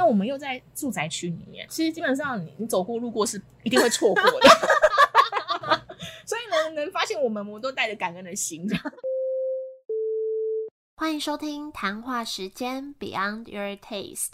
但我们又在住宅区里面，其实基本上你你走过路过是一定会错过的。所以呢，能发现我们，我都带着感恩的心。欢迎收听谈话时间 Beyond Your Taste。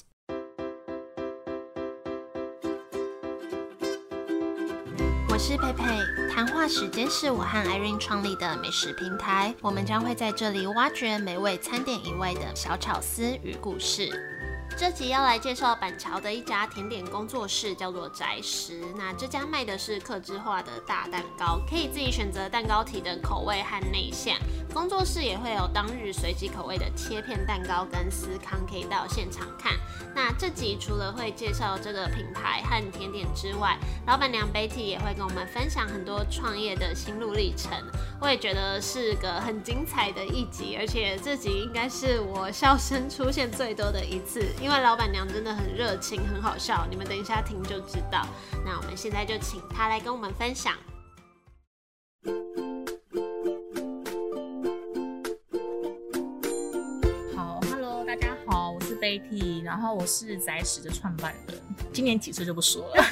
我是佩佩，谈话时间是我和 Irene 创立的美食平台，我们将会在这里挖掘美味餐点以外的小巧思与故事。这集要来介绍板桥的一家甜点工作室，叫做宅食。那这家卖的是客制化的大蛋糕，可以自己选择蛋糕体的口味和内馅。工作室也会有当日随机口味的切片蛋糕跟司康，可以到现场看。那这集除了会介绍这个品牌和甜点之外，老板娘 Betty 也会跟我们分享很多创业的心路历程。我也觉得是个很精彩的一集，而且这集应该是我笑声 出现最多的一次。因为老板娘真的很热情，很好笑，你们等一下听就知道。那我们现在就请她来跟我们分享。好，Hello，大家好，我是 Betty，然后我是宅食的创办人，今年几岁就不说了。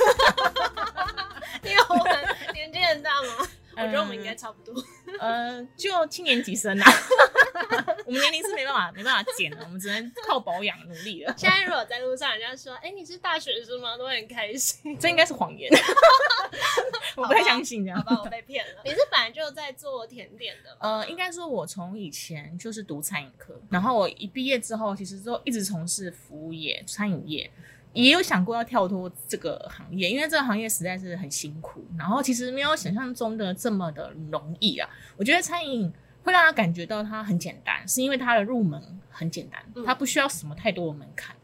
因为我们年纪很大吗？我觉得我们应该差不多。呃，就七年级生啊。我们年龄是没办法没办法减的，我们只能靠保养努力了。现在如果在路上，人家说：“哎，你是大学生吗？”都会很开心。这应该是谎言，我不太相信这样。好吧，我被骗了。你是本来就在做甜点的？呃，应该说，我从以前就是读餐饮科，然后我一毕业之后，其实都一直从事服务业、餐饮业。也有想过要跳脱这个行业，因为这个行业实在是很辛苦，然后其实没有想象中的这么的容易啊。我觉得餐饮会让他感觉到它很简单，是因为它的入门很简单，它不需要什么太多的门槛。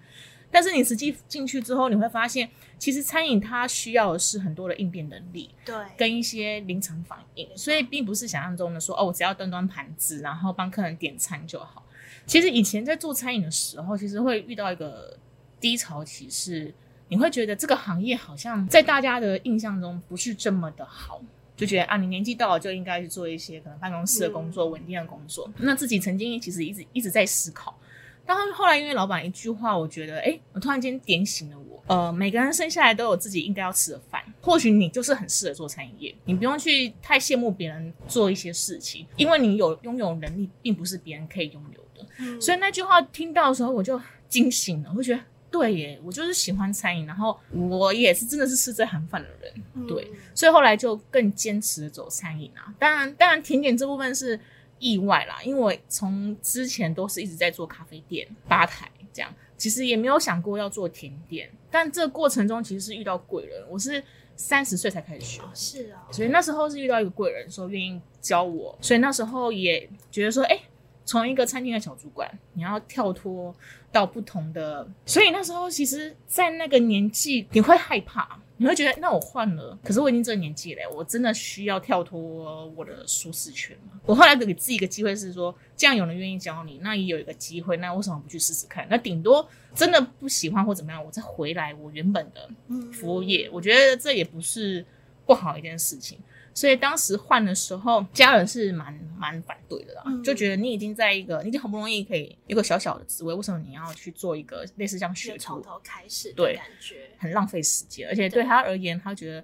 但是你实际进去之后，你会发现，其实餐饮它需要的是很多的应变能力，对，跟一些临场反应，所以并不是想象中的说哦，我只要端端盘子，然后帮客人点餐就好。其实以前在做餐饮的时候，其实会遇到一个。低潮期是你会觉得这个行业好像在大家的印象中不是这么的好，就觉得啊，你年纪到了就应该去做一些可能办公室的工作、稳定的工作。那自己曾经其实一直一直在思考，但后来因为老板一句话，我觉得哎，我突然间点醒了我。呃，每个人生下来都有自己应该要吃的饭，或许你就是很适合做餐饮业，你不用去太羡慕别人做一些事情，因为你有拥有能力，并不是别人可以拥有的。所以那句话听到的时候，我就惊醒了，我觉得。对耶，我就是喜欢餐饮，然后我也是真的是吃这行饭的人，对，所以后来就更坚持走餐饮啊。当然，当然甜点这部分是意外啦，因为我从之前都是一直在做咖啡店吧台这样，其实也没有想过要做甜点。但这个过程中其实是遇到贵人，我是三十岁才开始学，是啊，所以那时候是遇到一个贵人说愿意教我，所以那时候也觉得说，哎。从一个餐厅的小主管，你要跳脱到不同的，所以那时候其实，在那个年纪，你会害怕，你会觉得，那我换了，可是我已经这个年纪了，我真的需要跳脱我的舒适圈吗？我后来给自己一个机会是说，这样有人愿意教你，那也有一个机会，那为什么不去试试看？那顶多真的不喜欢或怎么样，我再回来我原本的服务业，我觉得这也不是不好一件事情。所以当时换的时候，家人是蛮蛮反对的啦，就觉得你已经在一个，你已经好不容易可以一个小小的职位，为什么你要去做一个类似这样学从头开始？对，感觉很浪费时间，而且对他而言，他觉得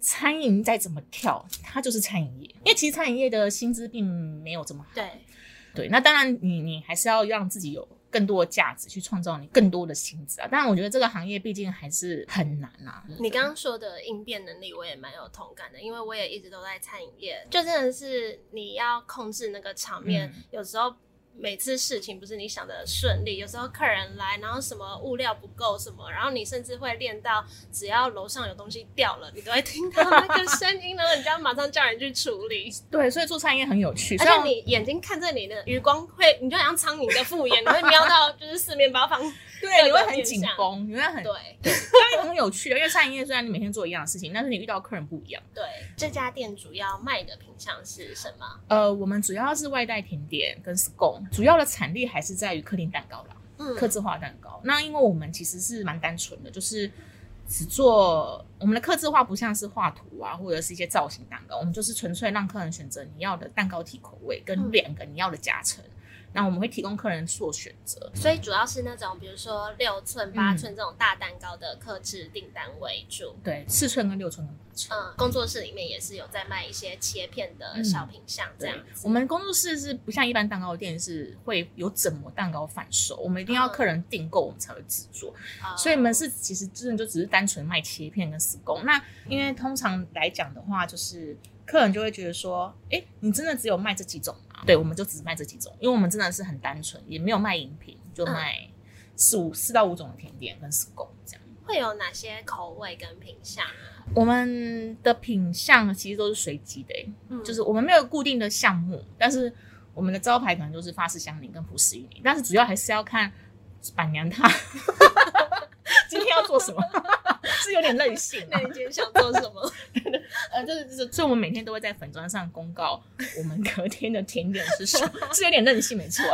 餐饮再怎么跳，他就是餐饮业，因为其实餐饮业的薪资并没有这么好。对，对，那当然你你还是要让自己有。更多的价值去创造你更多的薪资啊！当然，我觉得这个行业毕竟还是很难啊。你刚刚说的应变能力，我也蛮有同感的，因为我也一直都在餐饮业，就真的是你要控制那个场面，有时候。每次事情不是你想的顺利，有时候客人来，然后什么物料不够什么，然后你甚至会练到，只要楼上有东西掉了，你都会听到那个声音，然后你就要马上叫人去处理。对，所以做餐饮很有趣，而且你眼睛看着你的余光会，你就好像苍蝇的复眼，你会瞄到就是四面八方。对，你会很紧绷，你会很对，对，当然很有趣因为餐饮业虽然你每天做一样的事情，但是你遇到客人不一样。对，这家店主要卖的品相是什么？呃，我们主要是外带甜点跟 scone，主要的产力还是在于客厅蛋糕啦，嗯，客制化蛋糕。那因为我们其实是蛮单纯的，就是只做我们的客制化，不像是画图啊，或者是一些造型蛋糕，我们就是纯粹让客人选择你要的蛋糕体口味跟两个你要的夹层。那我们会提供客人做选择。所以主要是那种比如说六寸、八寸这种大蛋糕的客制订单为主。对，四寸跟六寸跟八寸。嗯，工作室里面也是有在卖一些切片的小品相这样子。我们工作室是不像一般蛋糕店是会有整模蛋糕贩售，我们一定要客人订购我们才会制作。所以我们是其实真的就只是单纯卖切片跟施工。那因为通常来讲的话，就是客人就会觉得说，哎，你真的只有卖这几种吗？对，我们就只卖这几种，因为我们真的是很单纯，也没有卖饮品，就卖四五四到五种的甜点跟手工这样。会有哪些口味跟品相啊？我们的品相其实都是随机的，嗯，就是我们没有固定的项目，但是我们的招牌可能就是法式香柠跟葡式芋泥，但是主要还是要看板娘她 今天要做什么。是有点任性。那你今天想做什么？呃，就是就是，所以我们每天都会在粉砖上公告 我们隔天的甜点是什么，是有点任性，没错。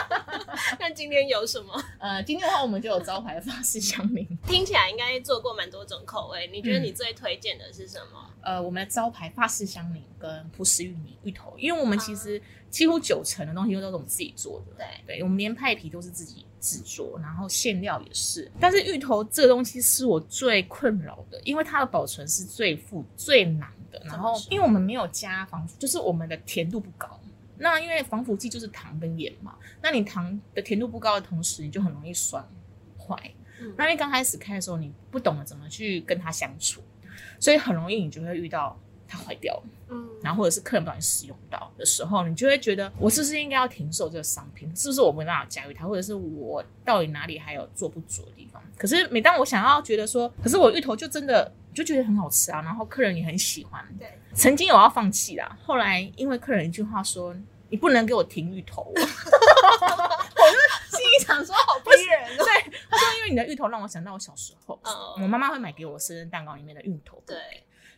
那今天有什么？呃，今天的话我们就有招牌法式香柠，听起来应该做过蛮多种口味。你觉得你最推荐的是什么？呃，我们的招牌法式香柠跟葡式芋泥芋头，因为我们其实几乎九成的东西都是我们自己做的。对，对，我们连派皮都是自己。制作，然后馅料也是，但是芋头这个东西是我最困扰的，因为它的保存是最复最难的。然后，因为我们没有加防腐，就是我们的甜度不高。那因为防腐剂就是糖跟盐嘛，那你糖的甜度不高的同时，你就很容易酸坏。那因为刚开始开的时候，你不懂得怎么去跟它相处，所以很容易你就会遇到。它坏掉了，嗯，然后或者是客人不小心使用到的时候，你就会觉得我是不是应该要停售这个商品？是不是我没办法驾驭它，或者是我到底哪里还有做不足的地方？可是每当我想要觉得说，可是我芋头就真的就觉得很好吃啊，然后客人也很喜欢，对，曾经有要放弃啦，后来因为客人一句话说，你不能给我停芋头，我就心里想说好逼人，对，他说因为你的芋头让我想到我小时候，我妈妈会买给我生日蛋糕里面的芋头，对。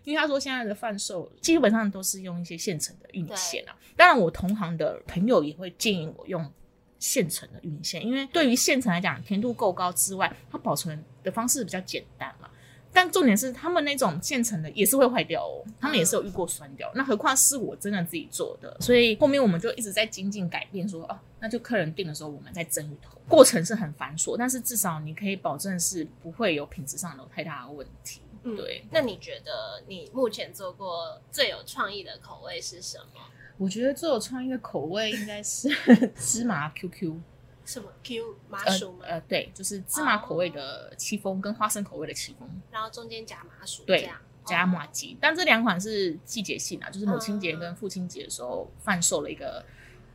因为他说现在的贩售基本上都是用一些现成的玉米线啊，当然我同行的朋友也会建议我用现成的玉米线，因为对于现成来讲，甜度够高之外，它保存的方式比较简单嘛。但重点是他们那种现成的也是会坏掉哦，他们也是有遇过酸掉，那何况是我真的自己做的，所以后面我们就一直在精进改变，说哦，那就客人订的时候我们再蒸芋头，过程是很繁琐，但是至少你可以保证是不会有品质上有太大的问题。对，那你觉得你目前做过最有创意的口味是什么？我觉得最有创意的口味应该是 芝麻 QQ，什么 Q 麻薯吗？呃，对，就是芝麻口味的戚风跟花生口味的戚风，然后中间夹麻薯，对，夹麻吉。但这两款是季节性啊，就是母亲节跟父亲节的时候贩售了一个。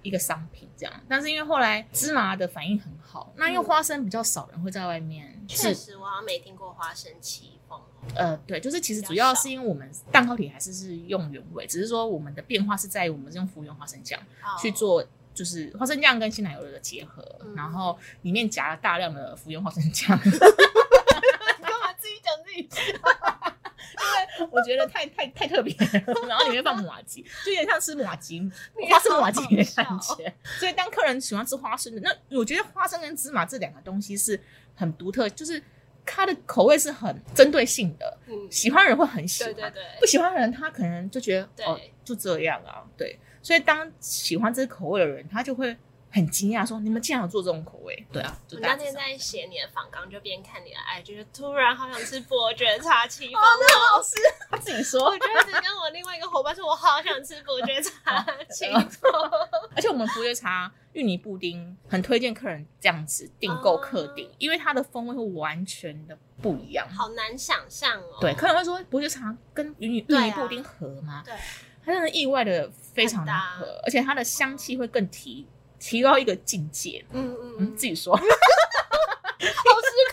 一个商品这样，但是因为后来芝麻的反应很好，那因为花生比较少人会在外面。确实，我好像没听过花生戚风。呃，对，就是其实主要是因为我们蛋糕体还是是用原味，只是说我们的变化是在于我们是用福源花生酱去做，就是花生酱跟鲜奶油的结合，然后里面夹了大量的福源花生酱。干嘛自己讲自己？我觉得太太太特别，然后里面放马吉，就有点像吃马吉花生马吉的感觉。所以当客人喜欢吃花生的，那我觉得花生跟芝麻这两个东西是很独特，就是它的口味是很针对性的。嗯，喜欢人会很喜欢，对对对，不喜欢的人他可能就觉得哦就这样啊。对，所以当喜欢这个口味的人，他就会。很惊讶，说你们竟然有做这种口味？对啊，我那天在写你的访纲，就边看你的爱，就是突然好想吃伯爵茶戚风。那好吃，他自己说。我就一直跟我另外一个伙伴说，我好想吃伯爵茶 戚风。而且我们伯爵茶芋泥布丁很推荐客人这样子订购客订，因为它的风味会完全的不一样。好难想象哦。对，客人会说伯爵茶跟芋泥芋泥布丁合吗？对，它真的意外的非常的合，而且它的香气会更提。提高一个境界，嗯嗯嗯，自己说，好失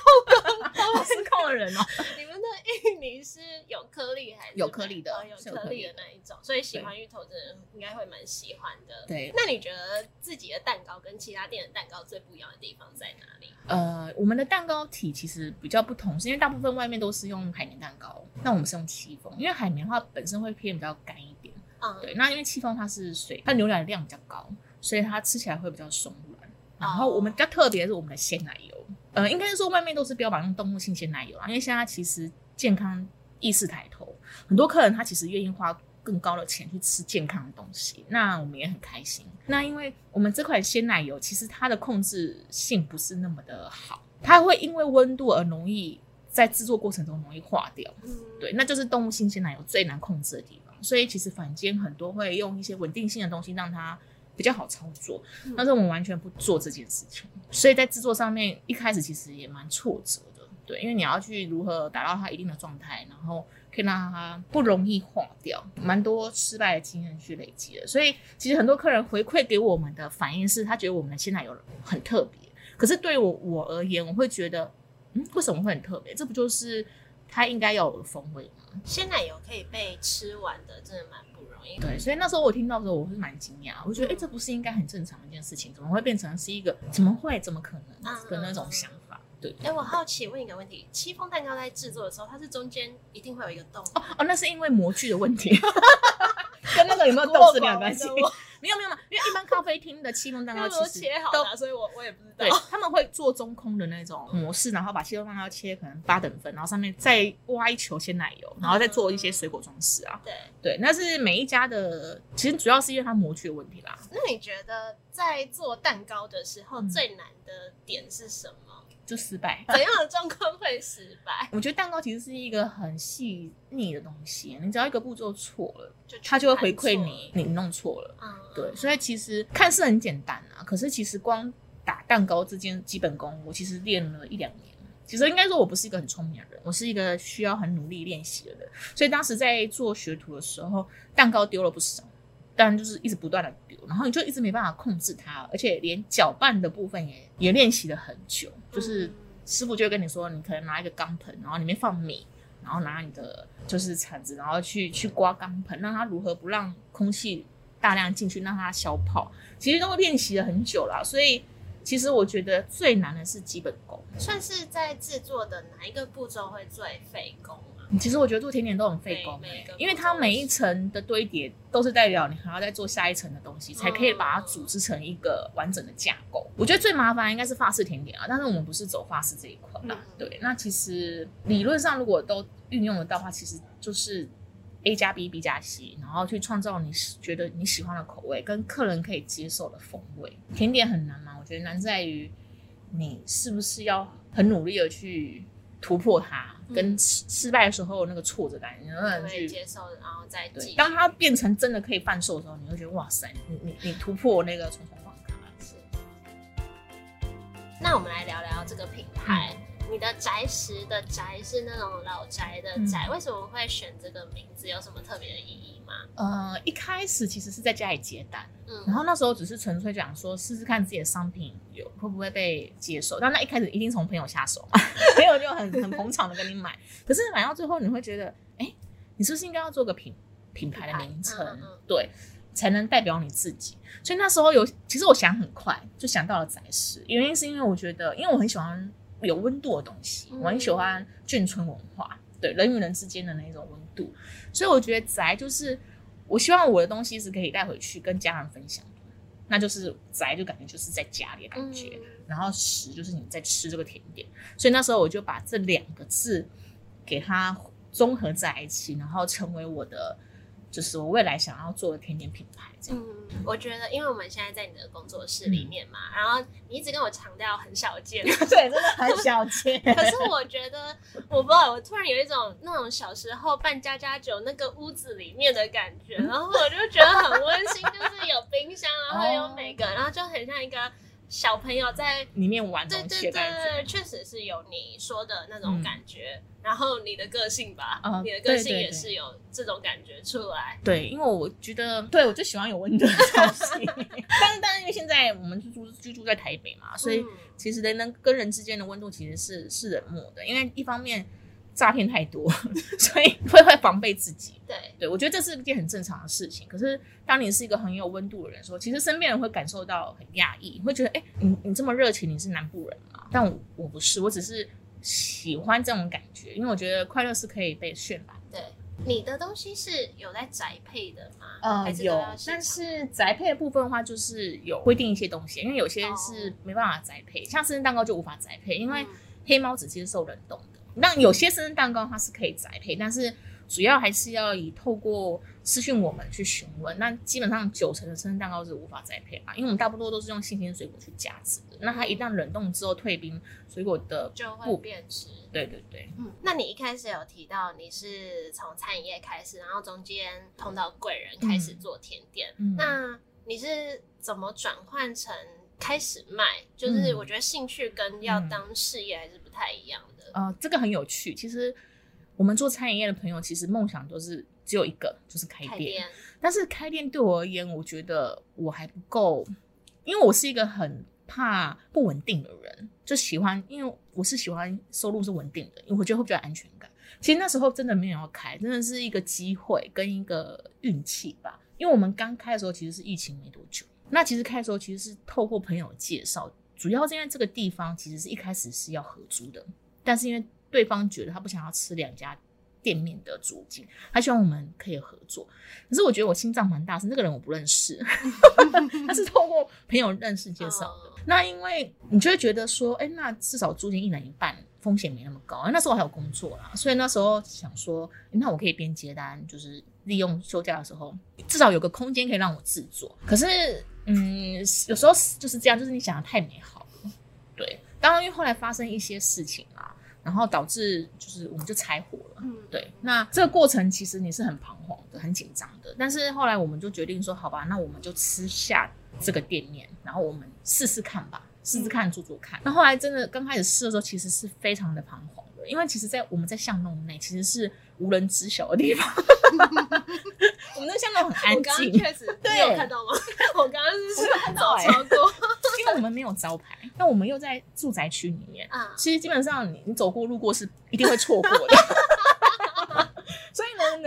控的，好失控的人哦。你们的芋泥是有颗粒还是有颗粒的？有颗粒的那一种，所以喜欢芋头的人应该会蛮喜欢的。对，那你觉得自己的蛋糕跟其他店的蛋糕最不一样的地方在哪里？呃，我们的蛋糕体其实比较不同，是因为大部分外面都是用海绵蛋糕，那我们是用戚风，因为海绵的话本身会偏比较干一点。嗯，对，那因为戚风它是水，它牛奶量比较高。所以它吃起来会比较松软，然后我们比较特别是我们的鲜奶油，呃，应该是说外面都是标榜用动物性鲜奶油啊，因为现在其实健康意识抬头，很多客人他其实愿意花更高的钱去吃健康的东西，那我们也很开心。那因为我们这款鲜奶油其实它的控制性不是那么的好，它会因为温度而容易在制作过程中容易化掉。嗯，对，那就是动物性鲜奶油最难控制的地方。所以其实坊间很多会用一些稳定性的东西让它比较好操作，嗯但是我们完全不做这件事情，所以在制作上面一开始其实也蛮挫折的。对，因为你要去如何达到它一定的状态，然后可以让它不容易化掉，蛮多失败的经验去累积的。所以其实很多客人回馈给我们的反应是，他觉得我们的鲜奶油很特别。可是对我我而言，我会觉得，嗯，为什么会很特别？这不就是它应该要有的风味吗？鲜奶油可以被吃完的，真的蛮对，所以那时候我听到的时候，我是蛮惊讶，我觉得，哎、这不是应该很正常的一件事情，怎么会变成是一个怎么会怎么可能的那种想法？对，哎、我好奇问一个问题：戚风蛋糕在制作的时候，它是中间一定会有一个洞？哦哦，那是因为模具的问题，跟那个有没有豆质量有关系。没有没有没有，因为一般咖啡厅的戚风蛋糕其实都切好的，所以我我也不知道对。他们会做中空的那种模式，然后把戚风蛋糕切可能八等份，然后上面再挖一球鲜奶油，然后再做一些水果装饰啊。对，对，那是每一家的，其实主要是因为它模具的问题啦。那你觉得在做蛋糕的时候最难的点是什么？就失败。怎样的状况会失败？我觉得蛋糕其实是一个很细腻的东西，你只要一个步骤错了，就它就会回馈你，你弄错了。错了。嗯，对，所以其实看似很简单啊，可是其实光打蛋糕这件基本功，我其实练了一两年。其实应该说，我不是一个很聪明的人，我是一个需要很努力练习的人。所以当时在做学徒的时候，蛋糕丢了不少，但就是一直不断的丢，然后你就一直没办法控制它，而且连搅拌的部分也也练习了很久，就是。嗯师傅就会跟你说，你可能拿一个钢盆，然后里面放米，然后拿你的就是铲子，然后去去刮钢盆，让它如何不让空气大量进去，让它消泡。其实都练习了很久了，所以其实我觉得最难的是基本功。算是在制作的哪一个步骤会最费工啊？其实我觉得做甜点都很费工、因为它每一层的堆叠都是代表你还要再做下一层的东西，才可以把它组织成一个完整的架构。我觉得最麻烦应该是法式甜点啊，但是我们不是走法式这一块啦。嗯对，那其实理论上如果都运用得到的话，其实就是 A 加 B，B 加 C，然后去创造你喜觉得你喜欢的口味，跟客人可以接受的风味。甜点很难吗？我觉得难在于你是不是要很努力的去突破它，跟失失败的时候那个挫折感，你能不能可以去？接受，然后再对，当它变成真的可以贩售的时候，你会觉得哇塞，你你你突破那个重重关卡。是。那我们来聊聊这个品牌。嗯你的宅食的宅是那种老宅的宅，为什么会选这个名字？有什么特别的意义吗？呃，一开始其实是在家里接单，嗯，然后那时候只是纯粹讲说试试看自己的商品有会不会被接受，但那一开始一定从朋友下手嘛，朋友就很很捧场的跟你买，可是买到最后你会觉得，哎，你是不是应该要做个品品牌的名称？嗯嗯对，才能代表你自己。所以那时候有，其实我想很快就想到了宅食，原因是因为我觉得，因为我很喜欢有温度的东西，嗯。我很喜欢眷村文化，对人与人之间的那种温度，所以我觉得宅就是我希望我的东西是可以带回去跟家人分享的，那就是宅就感觉就是在家里的感觉，嗯。然后食就是你在吃这个甜点，所以那时候我就把这两个字给它综合在一起，然后成为我的就是我未来想要做的甜点品牌这样。嗯，我觉得，因为我们现在在你的工作室里面嘛，然后你一直跟我强调很少见，对，真的很少见。可是我觉得，我不知道，我突然有一种那种小时候办家家酒那个屋子里面的感觉，然后我就觉得很温馨，就是有冰箱，然后有每个，然后就很像一个小朋友在。里面玩东对对对西的感觉。对，确实是有你说的那种感觉，然后你的个性吧，哦你的个性也是有这种感觉出来。对，因为我觉得，对我就喜欢有温度的东西。但是，但是因为现在我们居住居住在台北嘛，所以嗯其实人跟跟人之间的温度其实是是冷漠的。因为一方面诈骗太多，所以会会防备自己。对，对我觉得这是一件很正常的事情。可是当你是一个很有温度的人的时候，其实身边人会感受到很压抑，会觉得，哎、你你这么热情，你是南部人吗？但我我不是，我只是喜欢这种感觉，因为我觉得快乐是可以被渲染。对，你的东西是有在宅配的吗？呃还是有但是宅配的部分的话，就是有规定一些东西，因为有些是没办法宅配，像生日蛋糕就无法宅配，因为嗯黑猫只接受冷冻的。那有些生日蛋糕它是可以宅配，但是主要还是要以透过私讯我们去询问。那基本上九成的生日蛋糕是无法宅配嘛，因为我们大部分都是用新鲜水果去加持的。那它一旦冷冻之后退冰，水果的就会不变质。对对对，嗯，那你一开始有提到你是从餐饮业开始，然后中间碰到贵人开始做甜点，嗯那你是怎么转换成开始卖？就是嗯我觉得兴趣跟要当事业还是不太一样的。呃，这个很有趣。其实我们做餐饮业的朋友，其实梦想都是只有一个，就是开店。但是开店对我而言，我觉得我还不够，因为我是一个很怕不稳定的人，就喜欢，因为我是喜欢收入是稳定的，因为我觉得会比较有安全感。其实那时候真的没有要开，真的是一个机会跟一个运气吧。因为我们刚开的时候其实是疫情没多久，那其实开的时候其实是透过朋友介绍，主要是因为这个地方其实是一开始是要合租的，但是因为对方觉得他不想要吃两家店面的租金，他希望我们可以合作。可是我觉得我心脏蛮大，是那个人我不认识，他是透过朋友认识介绍的。哦那因为你就会觉得说，哎、那至少租金一人一半，风险没那么高。那时候我还有工作啦，所以那时候想说，诶那我可以边接单，就是利用休假的时候，至少有个空间可以让我制作。可是，嗯，有时候就是这样，就是你想的太美好了。对，当然因为后来发生一些事情啊，然后导致就是我们就拆伙了。嗯，对，那这个过程其实你是很彷徨的、很紧张的，但是后来我们就决定说，好吧，那我们就吃下这个店面，然后我们试试看吧，试试看做做看。那后来真的刚开始试的时候，其实是非常的彷徨的，因为其实，在我们在巷弄内其实是无人知晓的地方，我们那巷弄很安静，确实，对你有看到吗？我刚刚是看到欸超过，因为我们没有招牌，那我们又在住宅区里面，啊，其实基本上你你走过路过是一定会错过的。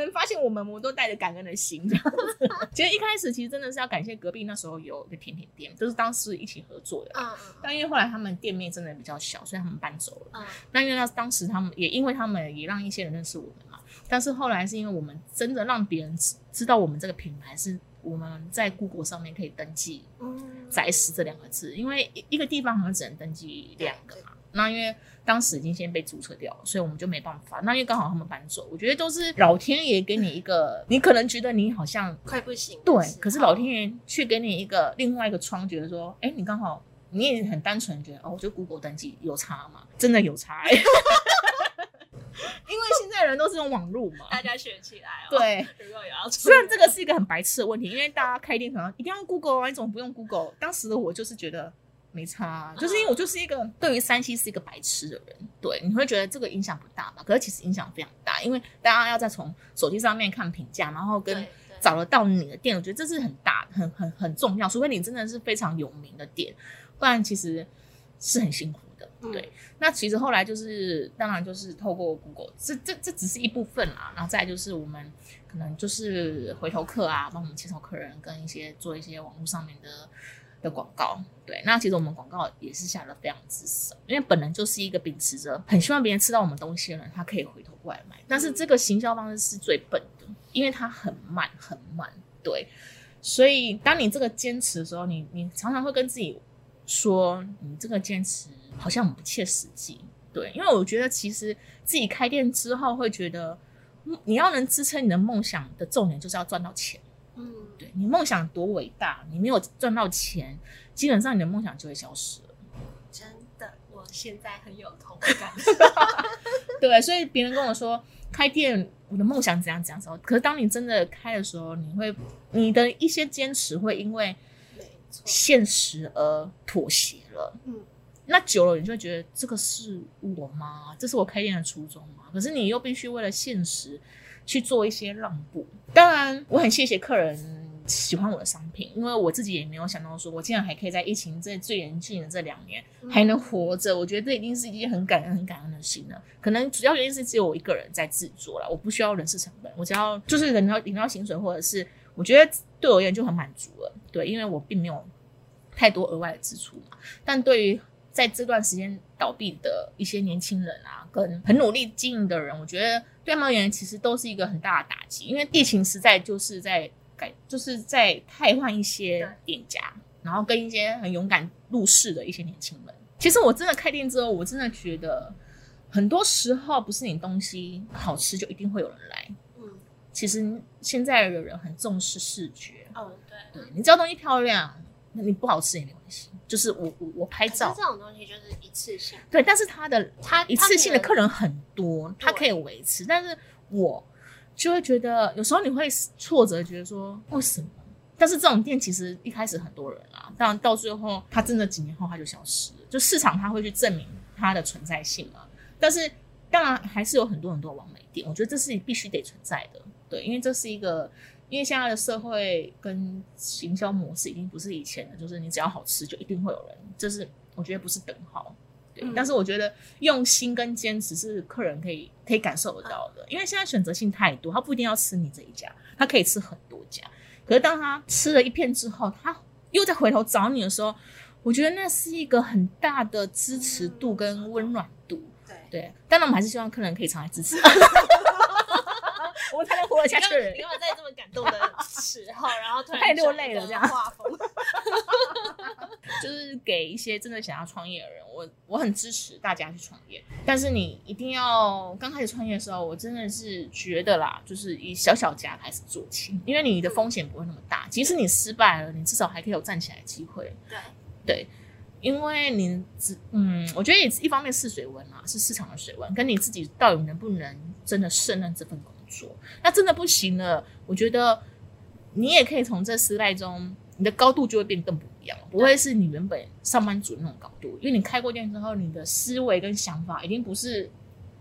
能发现我们，我们都带着感恩的心这样子。其实一开始其实真的是要感谢隔壁那时候有一个甜点店，就是当时一起合作的。嗯但因为后来他们店面真的比较小，所以他们搬走了。嗯那因为那当时他们也因为他们也让一些人认识我们嘛。但是后来是因为我们真的让别人知知道我们这个品牌是我们在 Google 上面可以登记嗯，宅食这两个字，因为一一个地方好像只能登记两个嘛。那因为当时已经先被注册掉了，所以我们就没办法。那因为刚好他们搬走，我觉得都是老天爷给你一个，你可能觉得你好像快不行的对，，可是老天爷却给你一个另外一个窗，觉得说，哎、你刚好你也很单纯觉得，哦，我就 Google 登记有差嘛？真的有差、欸，因为现在人都是用网络嘛。大家学起来哦。，对，如果有要虽然这个是一个很白痴的问题，因为大家开店可能一定要 Google 啊，你怎么不用 Google？当时的我就是觉得没差啊、就是因为我就是一个对于山西是一个白痴的人，对，你会觉得这个影响不大吧？可是其实影响非常大，因为大家要再从手机上面看评价，然后跟找得到你的店，我觉得这是很大、很很很重要。除非你真的是非常有名的店，不然其实是很辛苦的。嗯对，那其实后来就是，当然就是透过 Google，这这这只是一部分啦。然后再就是我们可能就是回头客啊，帮我们介绍客人，跟一些做一些网络上面的的广告。对，那其实我们广告也是下的非常之少，因为本人就是一个秉持着很希望别人吃到我们东西的人，他可以回头过来买。但是这个行销方式是最笨的，因为它很慢很慢。对，所以当你这个坚持的时候，你你常常会跟自己说，你这个坚持好像很不切实际。对，因为我觉得其实自己开店之后会觉得，嗯你要能支撑你的梦想的重点就是要赚到钱。嗯，对你梦想多伟大，你没有赚到钱，基本上你的梦想就会消失了。真的，我现在很有同感。对，所以别人跟我说开店，我的梦想怎样怎样时候，可是当你真的开的时候，你会你的一些坚持会因为，现实而妥协了。嗯，那久了，你就会觉得这个是我吗？这是我开店的初衷吗？可是你又必须为了现实去做一些让步。当然，我很谢谢客人喜欢我的商品，因为我自己也没有想到说，我竟然还可以在疫情这最严峻的这两年嗯还能活着。我觉得这已经是一件很感恩、很感恩的事了。可能主要原因是只有我一个人在制作了，我不需要人事成本，我只要就是领到领到薪水，或者是我觉得对我而言就很满足了。对，因为我并没有太多额外的支出嘛。但对于在这段时间倒闭的一些年轻人啊，跟很努力经营的人，我觉得对他们而言其实都是一个很大的打击，因为疫情实在就是在改，就是在汰换一些店家，然后跟一些很勇敢入市的一些年轻人。其实我真的开店之后，我真的觉得很多时候不是你东西好吃就一定会有人来。嗯，其实现在的人很重视视觉，哦，对。对你只要东西漂亮，那你不好吃也没关系。就是我我我拍照这，种东西就是一次性，对，但是他的他一次性的客人，很多，他可以维持，但是我就会觉得有时候你会挫折，觉得说为什么？但是这种店其实一开始很多人啊，当然到最后他真的几年后他就消失了，就市场它会去证明它的存在性嘛。但是当然还是有很多很多完美店，我觉得这是必须得存在的，对，因为这是一个。因为现在的社会跟行销模式已经不是以前的，就是你只要好吃就一定会有人，这是我觉得不是等号。对，嗯但是我觉得用心跟坚持是客人可以可以感受得到的，因为现在选择性太多，他不一定要吃你这一家，他可以吃很多家。可是当他吃了一片之后，他又再回头找你的时候，我觉得那是一个很大的支持度跟温暖度。对，对，当然我们还是希望客人可以常来支持，我们才能活得下去。你干嘛在这么感动的时候，然后突然太落泪了这样画风，就是给一些真的想要创业的人，我我很支持大家去创业，但是你一定要刚开始创业的时候，我真的是觉得啦，就是以小小家开始做起，因为你的风险不会那么大，即使你失败了，你至少还可以有站起来的机会。对，对，因为你只嗯，我觉得也一方面是水温啊，是市场的水温，跟你自己到底能不能真的胜任这份工作。那真的不行了，我觉得你也可以从这失败中，你的高度就会变更不一样，不会是你原本上班族的那种高度，因为你开过店之后，你的思维跟想法已经不是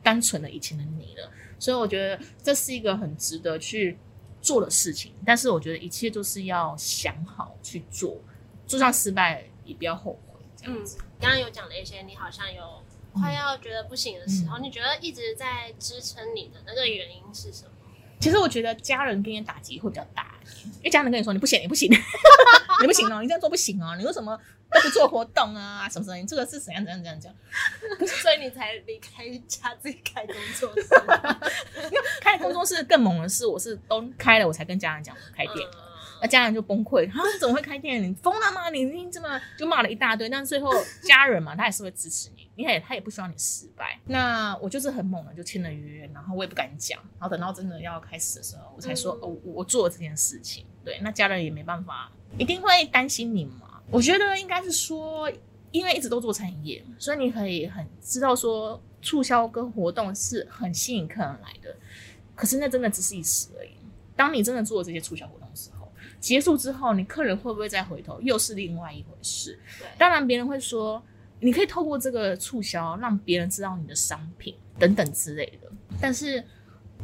单纯的以前的你了。所以我觉得这是一个很值得去做的事情，但是我觉得一切都是要想好去做，就算失败也不要后悔。这样嗯子，，刚刚有讲了一些，你好像有快要觉得不行的时候，你觉得一直在支撑你的那个原因是什么？其实我觉得家人给你打击会比较大，因为家人跟你说你不行，你不行，你不行哦，你这样做不行哦，你为什么都不做活动啊？什么什么？你这个是怎样怎样怎样怎样？所以你才离开家自己开工作室。开工作室更猛的是，我是都开了，我才跟家人讲我开店。家人就崩溃，啊，你怎么会开店？你疯了吗？你你这么就骂了一大堆，但最后家人嘛，他也是会支持你，你也他也不希望你失败。那我就是很猛的就签了约，然后我也不敢讲，然后等到真的要开始的时候，我才说，嗯哦，我我做了这件事情。对，那家人也没办法，一定会担心你嘛。我觉得应该是说，因为一直都做餐饮业，所以你可以很知道说，促销跟活动是很吸引客人来的。可是那真的只是一时而已。当你真的做了这些促销活动的时候，结束之后，你客人会不会再回头，又是另外一回事。对，当然，别人会说，你可以透过这个促销让别人知道你的商品等等之类的。但是，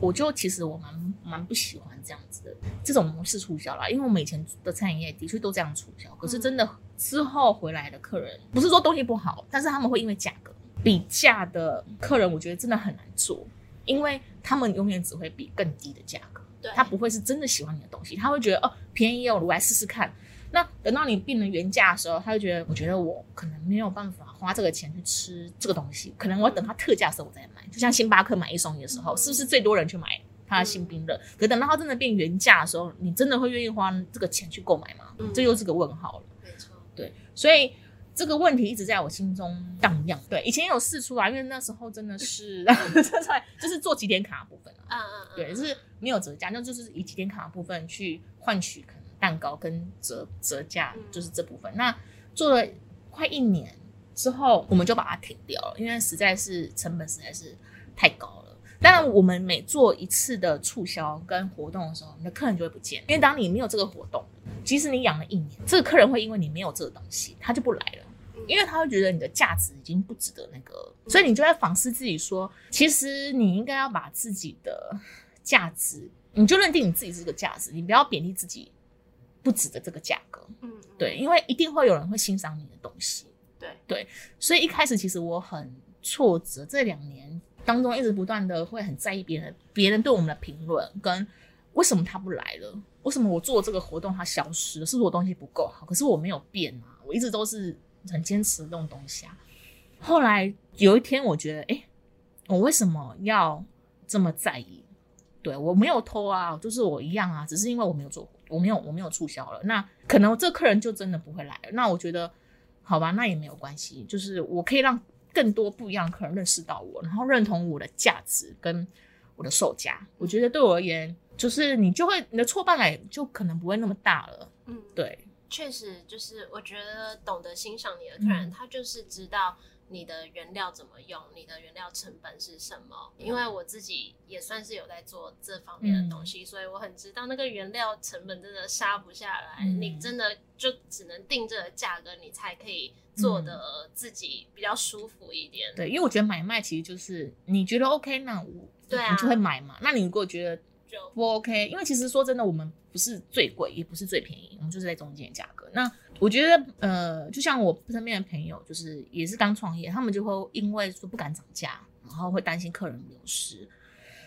我就其实我蛮蛮不喜欢这样子的这种模式促销啦，因为我们以前的餐饮业的确都这样促销，可是真的之后回来的客人，不是说东西不好，但是他们会因为价格比价的客人，我觉得真的很难做，因为他们永远只会比更低的价格。对，他不会是真的喜欢你的东西，他会觉得哦便宜哦，我来试试看。那等到你变成原价的时候，他就觉得，我觉得我可能没有办法花这个钱去吃这个东西，可能我等它特价的时候我再买。就像星巴克买一送一的时候，嗯是不是最多人去买它的新冰乐？可等到它真的变原价的时候，你真的会愿意花这个钱去购买吗？嗯这又是个问号了。没错，对，所以这个问题一直在我心中荡漾。对，以前有试出来，因为那时候真的是 就是做几点卡的部分啊。嗯嗯嗯，对，就是没有折价，那就是以几点卡的部分去换取可能蛋糕跟折折价嗯，就是这部分。那做了快一年之后，我们就把它停掉了，因为实在是成本实在是太高了。当然，我们每做一次的促销跟活动的时候，你的客人就会不见，因为当你没有这个活动，即使你养了一年，这个客人会因为你没有这个东西，他就不来了。因为他会觉得你的价值已经不值得那个，所以你就在反思自己说，其实你应该要把自己的价值，你就认定你自己是个价值，你不要贬低自己不值得这个价格。嗯，对，因为一定会有人会欣赏你的东西。对对所以一开始其实我很挫折，这两年当中一直不断的会很在意别人别人对我们的评论，跟为什么他不来了，为什么我做这个活动它消失了，是不是我东西不够好？可是我没有变啊，我一直都是很坚持这种东西啊。后来有一天，我觉得，哎、我为什么要这么在意？对我没有偷啊，就是我一样啊，只是因为我没有做，我没有我没有促销了，那可能这客人就真的不会来。那我觉得，好吧，那也没有关系，就是我可以让更多不一样客人认识到我，然后认同我的价值跟我的售价。我觉得对我而言，就是你就会你的挫败感就可能不会那么大了。嗯，对，确实就是我觉得懂得欣赏你的客人，嗯他就是知道你的原料怎么用，你的原料成本是什么。因为我自己也算是有在做这方面的东西，所以我很知道那个原料成本真的杀不下来，嗯你真的就只能定这个价格，你才可以做的自己比较舒服一点。对，因为我觉得买卖其实就是你觉得 OK，那我对啊你就会买嘛。那你如果觉得就不 OK，因为其实说真的，我们不是最贵，也不是最便宜，我们就是在中间的价格。那我觉得，呃，就像我身边的朋友，就是也是刚创业，他们就会因为说不敢涨价，然后会担心客人流失。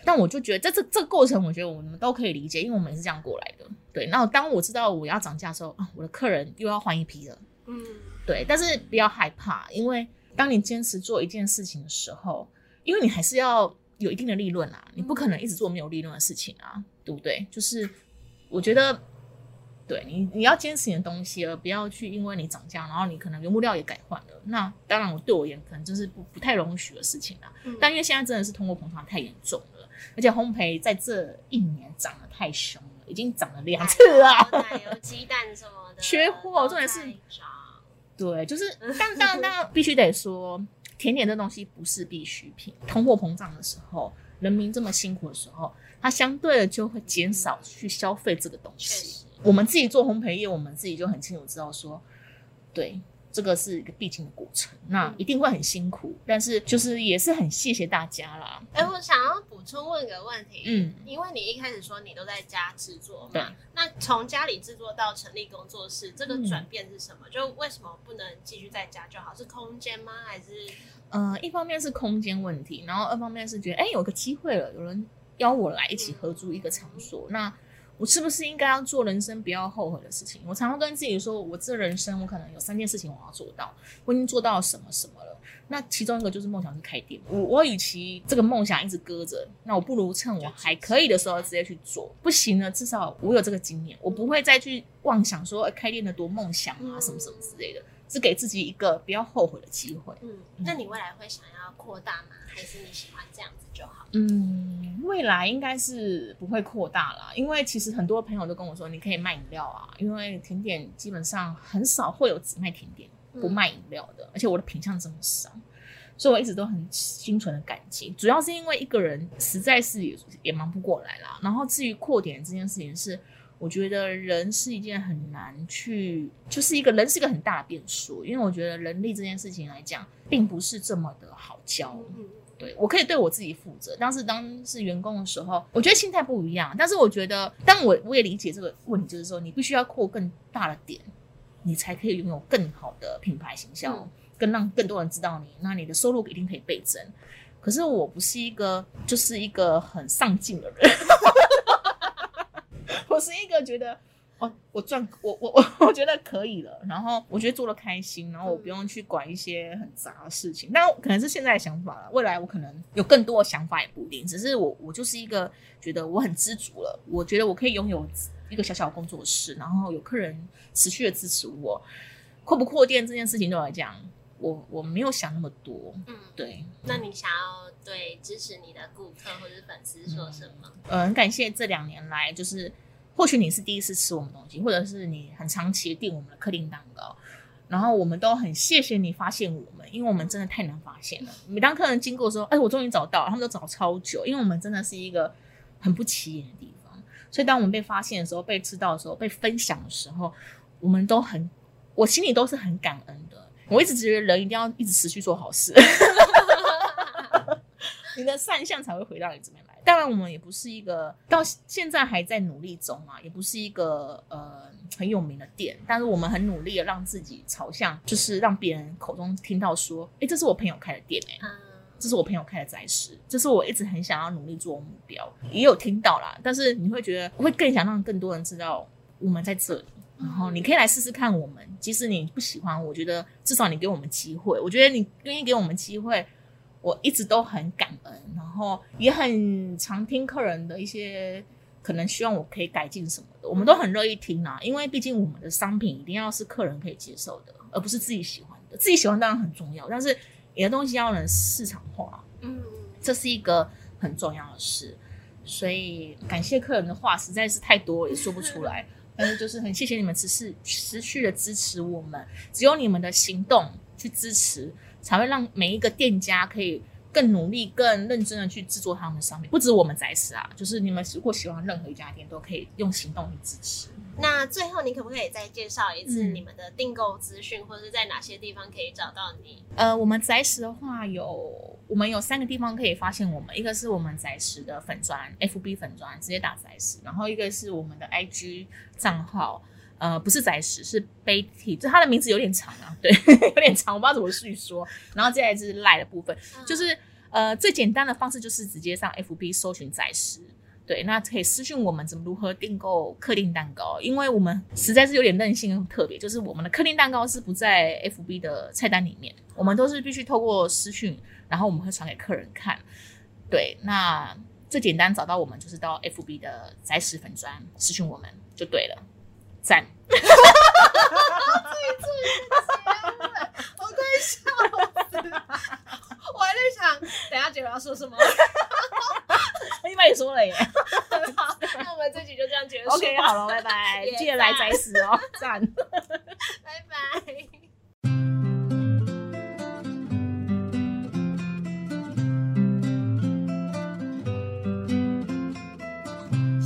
但我就觉得这这这个过程，我觉得我们都可以理解，因为我们也是这样过来的。对，那当我知道我要涨价的时候，啊，我的客人又要换一批了。嗯，对，但是不要害怕，因为当你坚持做一件事情的时候，因为你还是要有一定的利润啊，你不可能一直做没有利润的事情啊，对不对？就是我觉得，对你你要坚持你的东西，而不要去因为你涨价，然后你可能原物料也改换了。那当然，我对我而言可能就是不不太容许的事情啦。嗯但因为现在真的是通货膨胀太严重了，而且烘焙在这一年涨得太凶了，已经涨了两次了。奶油、鸡蛋什么的缺货重点是对，就是，但当然，当然必须得说，甜点这东西不是必需品。通货膨胀的时候，人民这么辛苦的时候，它相对的就会减少去消费这个东西。我们自己做烘焙业，我们自己就很清楚知道说，对，这个是一个必经的过程，那一定会很辛苦，但是就是也是很谢谢大家啦。哎、我想要补充问个问题，嗯，因为你一开始说你都在家制作嘛，那从家里制作到成立工作室，这个嗯转变是什么？就为什么不能继续在家就好？是空间吗？还是呃，一方面是空间问题，然后二方面是觉得，哎、有个机会了，有人邀我来一起合租一个场所，那我是不是应该要做人生不要后悔的事情？我常常跟自己说，我这人生我可能有三件事情我要做到，我已经做到什么什么了。那其中一个就是梦想是开店，我我与其这个梦想一直搁着，那我不如趁我还可以的时候直接去做。不行呢，至少我有这个经验，我不会再去妄想说开店的多梦想啊什么什么之类的，是给自己一个不要后悔的机会。嗯？那你未来会想要扩大吗？还是你喜欢这样子就好？嗯，未来应该是不会扩大啦，因为其实很多朋友都跟我说，你可以卖饮料啊，因为甜点基本上很少会有只卖甜点不卖饮料的，而且我的品相这么少，所以我一直都很心存的感激。主要是因为一个人实在是也也忙不过来啦。然后至于扩点这件事情是。我觉得人是一件很难去，就是一个人是一个很大的变数，因为我觉得人力这件事情来讲，并不是这么的好教。嗯，对我可以对我自己负责。当时当是员工的时候，我觉得心态不一样。但是我觉得，当我我也理解这个问题，就是说你必须要扩更大的点，你才可以拥有更好的品牌形象，嗯更让更多人知道你，那你的收入一定可以倍增。可是我不是一个，就是一个很上进的人，我是一个觉得。哦，我赚我我我 我觉得可以了，然后我觉得做的开心，然后我不用去管一些很杂的事情。但可能是现在的想法了，未来我可能有更多的想法也不一定。只是我我就是一个觉得我很知足了，我觉得我可以拥有一个小小的工作室，然后有客人持续的支持我。扩不扩店这件事情对我来讲，我我没有想那么多。嗯，对，那你想要对支持你的顾客或者粉丝说什么？呃，很感谢这两年来，就是或许你是第一次吃我们东西，或者是你很长期订我们的客定蛋糕，然后我们都很谢谢你发现我们，因为我们真的太难发现了。每当客人经过说，哎，我终于找到，他们都找超久，因为我们真的是一个很不起眼的地方，所以当我们被发现的时候，被知道的时候，被分享的时候，我们都很，我心里都是很感恩的。我一直觉得人一定要一直持续做好事。你的善相才会回到你这边来。当然，我们也不是一个到现在还在努力中啊，也不是一个呃很有名的店，但是我们很努力的让自己朝向，就是让别人口中听到说，哎，这是我朋友开的店哎、嗯，这是我朋友开的宅食，这是我一直很想要努力做的目标，也有听到啦。但是你会觉得，我会更想让更多人知道我们在这里，然后你可以来试试看我们。即使你不喜欢，我觉得至少你给我们机会，我觉得你愿意给我们机会，我一直都很感恩，然后也很常听客人的一些可能希望我可以改进什么的，我们都很乐意听啊，因为毕竟我们的商品一定要是客人可以接受的，而不是自己喜欢的。自己喜欢当然很重要，但是你的东西要能市场化，嗯，这是一个很重要的事。所以感谢客人的话实在是太多，也说不出来。但是就是很谢谢你们持续持续的支持我们，只有你们的行动去支持，才会让每一个店家可以更努力、更认真的去制作他们的商品。不止我们宅食啊，就是你们如果喜欢任何一家店，都可以用行动去支持。那最后，你可不可以再介绍一次嗯你们的订购资讯，或者是在哪些地方可以找到你？呃，我们宅食的话有，我们有三个地方可以发现我们，一个是我们宅食的粉砖，FB 粉砖直接打宅食，然后一个是我们的 IG 账号，呃，不是宅食，是 Betty，就它的名字有点长啊，对，有点长，我不知道怎么叙说。然后接下来是赖的部分，就是呃最简单的方式就是直接上 FB 搜寻宅食。对，那可以私讯我们怎么如何订购客定蛋糕，因为我们实在是有点任性跟特别，就是我们的客定蛋糕是不在 FB 的菜单里面，我们都是必须透过私讯，然后我们会传给客人看。对，那最简单找到我们就是到 FB 的宅食粉专私讯我们就对了，赞。我快笑死了！我还在想，等下姐我要说什么。我一般也说了耶。好，那我们这集就这样结束。OK，好了，拜拜，记得来宅死哦，赞。拜拜。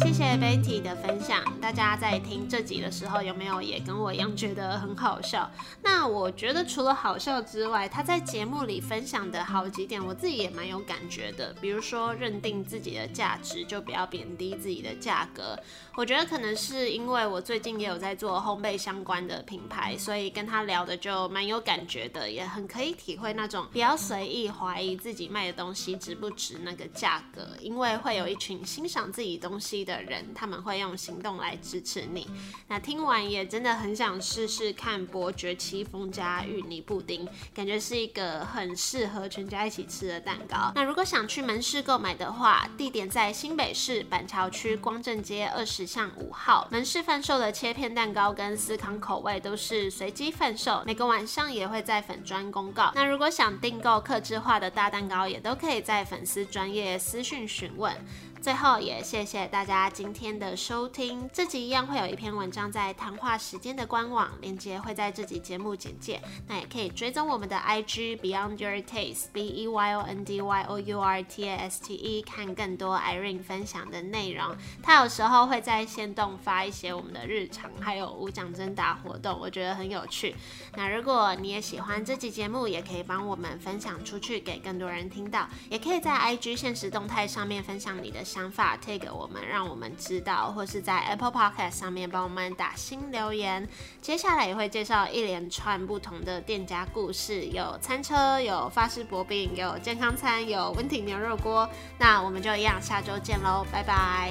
谢谢 Betty 的分享，大家在听这集的时候有没有也跟我一样觉得很好笑？那我觉得除了好笑之外，他在节目里分享的好几点，我自己也蛮有感觉的。比如说认定自己的价值，就不要贬低自己的价格。我觉得可能是因为我最近也有在做烘焙相关的品牌，所以跟他聊的就蛮有感觉的，也很可以体会那种不要随意怀疑自己卖的东西值不值那个价格，因为会有一群欣赏自己东西的人，他们会用行动来支持你。那听完也真的很想试试看伯爵戚风加芋泥布丁，感觉是一个很适合全家一起吃的蛋糕。那如果想去门市购买的话，地点在新北市板桥区光正街二十巷五号。门市贩售的切片蛋糕跟司康口味都是随机贩售，每个晚上也会在粉砖公告。那如果想订购客制化的大蛋糕，也都可以在粉丝专业私讯询问。最后也谢谢大家今天的收听，这集一样会有一篇文章在谈话时间的官网，链接会在这集节目简介，那也可以追踪我们的 IG Beyond Your Taste B E Y O N D Y O U R T A S T E，看更多 Irene 分享的内容。他有时候会在线动发一些我们的日常，还有无奖征答活动，我觉得很有趣。那如果你也喜欢这集节目，也可以帮我们分享出去，给更多人听到，也可以在 IG 现实动态上面分享你的想法推给我们，让我们知道，或是在 Apple Podcast 上面帮我们打新留言。接下来也会介绍一连串不同的店家故事，有餐车，有法式薄饼，有健康餐，有温体牛肉锅。那我们就一样，下周见喽，拜拜。